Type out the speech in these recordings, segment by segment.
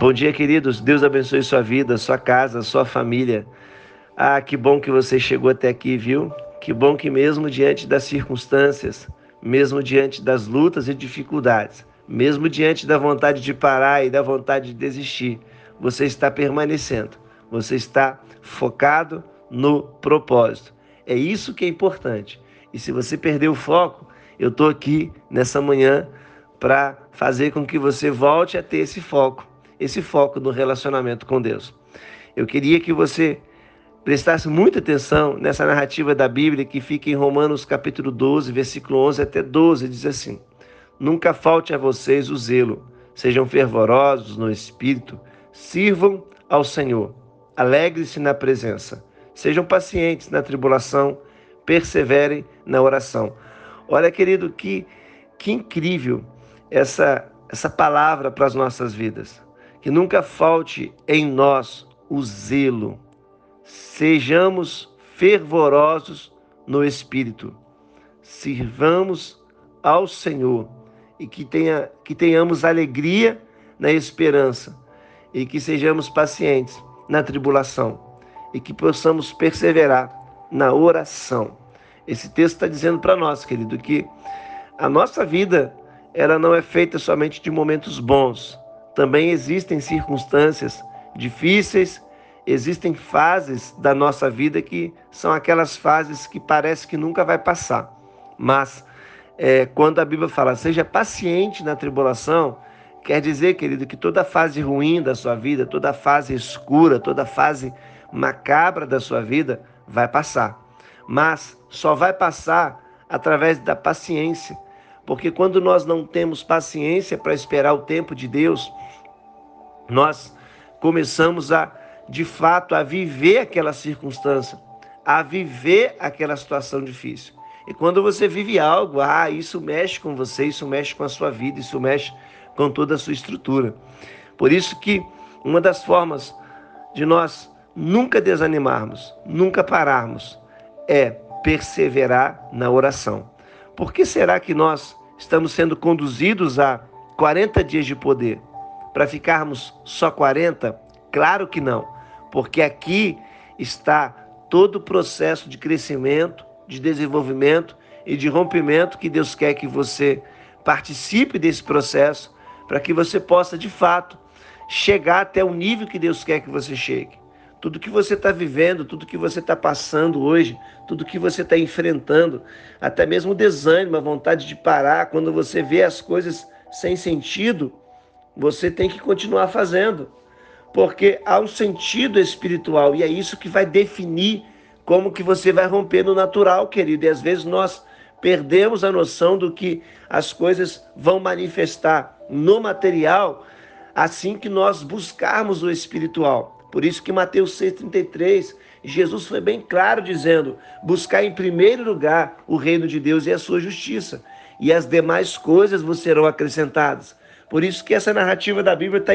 Bom dia, queridos. Deus abençoe sua vida, sua casa, sua família. Ah, que bom que você chegou até aqui, viu? Que bom que mesmo diante das circunstâncias, mesmo diante das lutas e dificuldades, mesmo diante da vontade de parar e da vontade de desistir, você está permanecendo. Você está focado no propósito. É isso que é importante. E se você perder o foco, eu estou aqui nessa manhã para fazer com que você volte a ter esse foco esse foco no relacionamento com Deus. Eu queria que você prestasse muita atenção nessa narrativa da Bíblia que fica em Romanos capítulo 12, versículo 11 até 12, diz assim: Nunca falte a vocês o zelo, sejam fervorosos no espírito, sirvam ao Senhor, alegre-se na presença, sejam pacientes na tribulação, perseverem na oração. Olha, querido, que, que incrível essa, essa palavra para as nossas vidas que nunca falte em nós o zelo. Sejamos fervorosos no espírito. Sirvamos ao Senhor e que, tenha, que tenhamos alegria na esperança e que sejamos pacientes na tribulação e que possamos perseverar na oração. Esse texto está dizendo para nós, querido, que a nossa vida ela não é feita somente de momentos bons, também existem circunstâncias difíceis, existem fases da nossa vida que são aquelas fases que parece que nunca vai passar. Mas é, quando a Bíblia fala seja paciente na tribulação, quer dizer, querido, que toda fase ruim da sua vida, toda fase escura, toda fase macabra da sua vida vai passar. Mas só vai passar através da paciência. Porque quando nós não temos paciência para esperar o tempo de Deus, nós começamos a, de fato, a viver aquela circunstância, a viver aquela situação difícil. E quando você vive algo, ah, isso mexe com você, isso mexe com a sua vida, isso mexe com toda a sua estrutura. Por isso que uma das formas de nós nunca desanimarmos, nunca pararmos, é perseverar na oração. Por que será que nós estamos sendo conduzidos a 40 dias de poder? para ficarmos só 40? Claro que não, porque aqui está todo o processo de crescimento, de desenvolvimento e de rompimento que Deus quer que você participe desse processo para que você possa de fato chegar até o nível que Deus quer que você chegue. Tudo que você está vivendo, tudo que você está passando hoje, tudo que você está enfrentando, até mesmo o desânimo, a vontade de parar, quando você vê as coisas sem sentido, você tem que continuar fazendo, porque há um sentido espiritual e é isso que vai definir como que você vai romper no natural, querido. E às vezes nós perdemos a noção do que as coisas vão manifestar no material assim que nós buscarmos o espiritual. Por isso que Mateus 6,33, Jesus foi bem claro dizendo: buscar em primeiro lugar o reino de Deus e a sua justiça, e as demais coisas vos serão acrescentadas. Por isso que essa narrativa da Bíblia está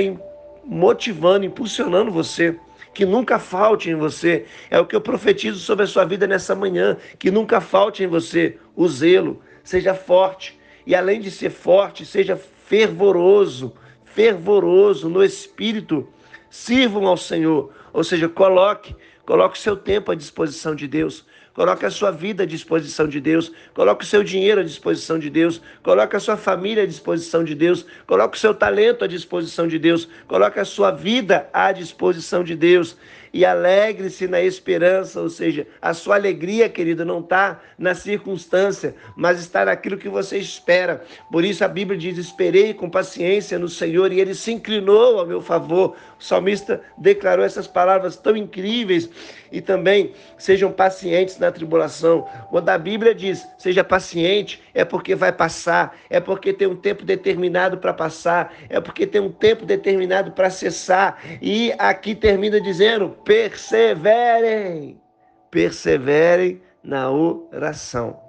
motivando, impulsionando você. Que nunca falte em você. É o que eu profetizo sobre a sua vida nessa manhã. Que nunca falte em você o zelo. Seja forte. E além de ser forte, seja fervoroso. Fervoroso no espírito. Sirvam ao Senhor. Ou seja, coloque, coloque o seu tempo à disposição de Deus. Coloque a sua vida à disposição de Deus. Coloque o seu dinheiro à disposição de Deus. Coloque a sua família à disposição de Deus. Coloque o seu talento à disposição de Deus. Coloque a sua vida à disposição de Deus e alegre-se na esperança, ou seja, a sua alegria, querido, não está na circunstância, mas está naquilo que você espera. Por isso a Bíblia diz: Esperei com paciência no Senhor e ele se inclinou ao meu favor. O salmista declarou essas palavras tão incríveis e também sejam pacientes na tribulação. Quando a Bíblia diz seja paciente, é porque vai passar, é porque tem um tempo determinado para passar, é porque tem um tempo determinado para cessar. E aqui termina dizendo: perseverem, perseverem na oração.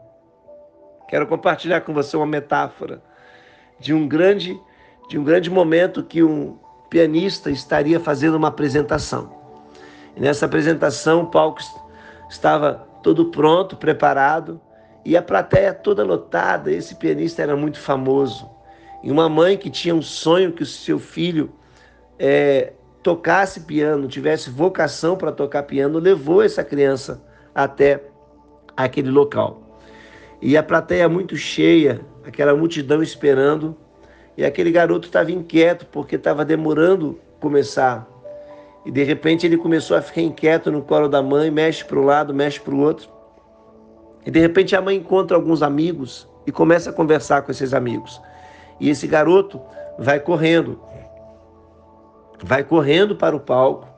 Quero compartilhar com você uma metáfora de um grande, de um grande momento que um pianista estaria fazendo uma apresentação. E nessa apresentação, o palco estava todo pronto, preparado, e a plateia toda lotada. Esse pianista era muito famoso. E uma mãe que tinha um sonho que o seu filho é, tocasse piano, tivesse vocação para tocar piano, levou essa criança até aquele local. E a plateia muito cheia, aquela multidão esperando, e aquele garoto estava inquieto porque estava demorando começar. E de repente ele começou a ficar inquieto no colo da mãe, mexe para um lado, mexe para o outro. E de repente a mãe encontra alguns amigos e começa a conversar com esses amigos. E esse garoto vai correndo, vai correndo para o palco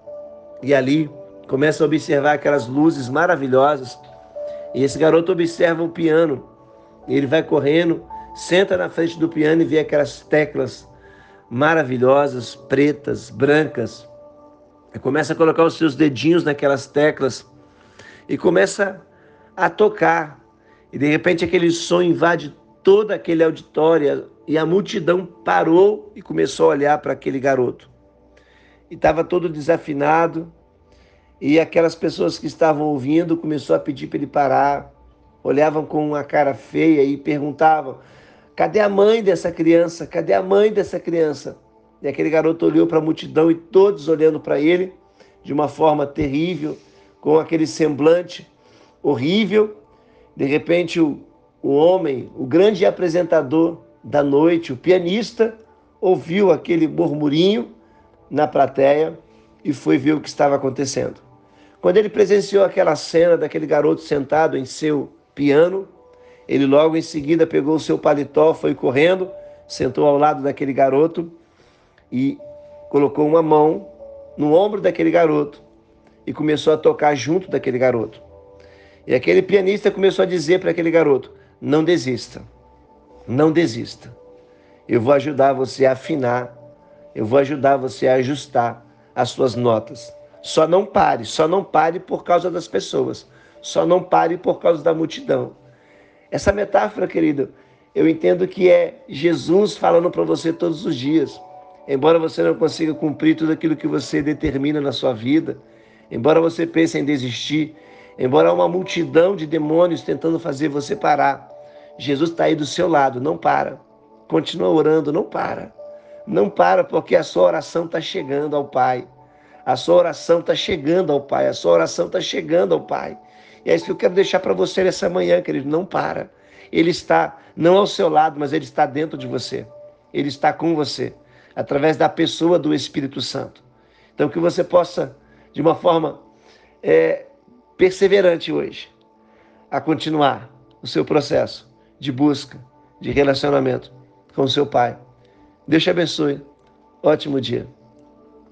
e ali começa a observar aquelas luzes maravilhosas. E esse garoto observa o piano. Ele vai correndo, senta na frente do piano e vê aquelas teclas maravilhosas, pretas, brancas. E começa a colocar os seus dedinhos naquelas teclas e começa a tocar. E de repente aquele som invade todo aquele auditório e a multidão parou e começou a olhar para aquele garoto. E estava todo desafinado. E aquelas pessoas que estavam ouvindo começou a pedir para ele parar, olhavam com uma cara feia e perguntavam: "Cadê a mãe dessa criança? Cadê a mãe dessa criança?" E aquele garoto olhou para a multidão e todos olhando para ele de uma forma terrível, com aquele semblante horrível. De repente, o, o homem, o grande apresentador da noite, o pianista, ouviu aquele murmurinho na plateia e foi ver o que estava acontecendo. Quando ele presenciou aquela cena daquele garoto sentado em seu piano, ele logo em seguida pegou o seu paletó, foi correndo, sentou ao lado daquele garoto e colocou uma mão no ombro daquele garoto e começou a tocar junto daquele garoto. E aquele pianista começou a dizer para aquele garoto: não desista, não desista. Eu vou ajudar você a afinar, eu vou ajudar você a ajustar as suas notas. Só não pare, só não pare por causa das pessoas, só não pare por causa da multidão. Essa metáfora, querido, eu entendo que é Jesus falando para você todos os dias. Embora você não consiga cumprir tudo aquilo que você determina na sua vida, embora você pense em desistir, embora uma multidão de demônios tentando fazer você parar, Jesus está aí do seu lado, não para. Continua orando, não para. Não para, porque a sua oração está chegando ao Pai. A sua oração está chegando ao Pai. A sua oração está chegando ao Pai. E é isso que eu quero deixar para você nessa manhã, querido. Não para. Ele está não ao seu lado, mas ele está dentro de você. Ele está com você através da pessoa do Espírito Santo. Então, que você possa, de uma forma é, perseverante hoje, a continuar o seu processo de busca, de relacionamento com o seu Pai. Deus te abençoe. Ótimo dia.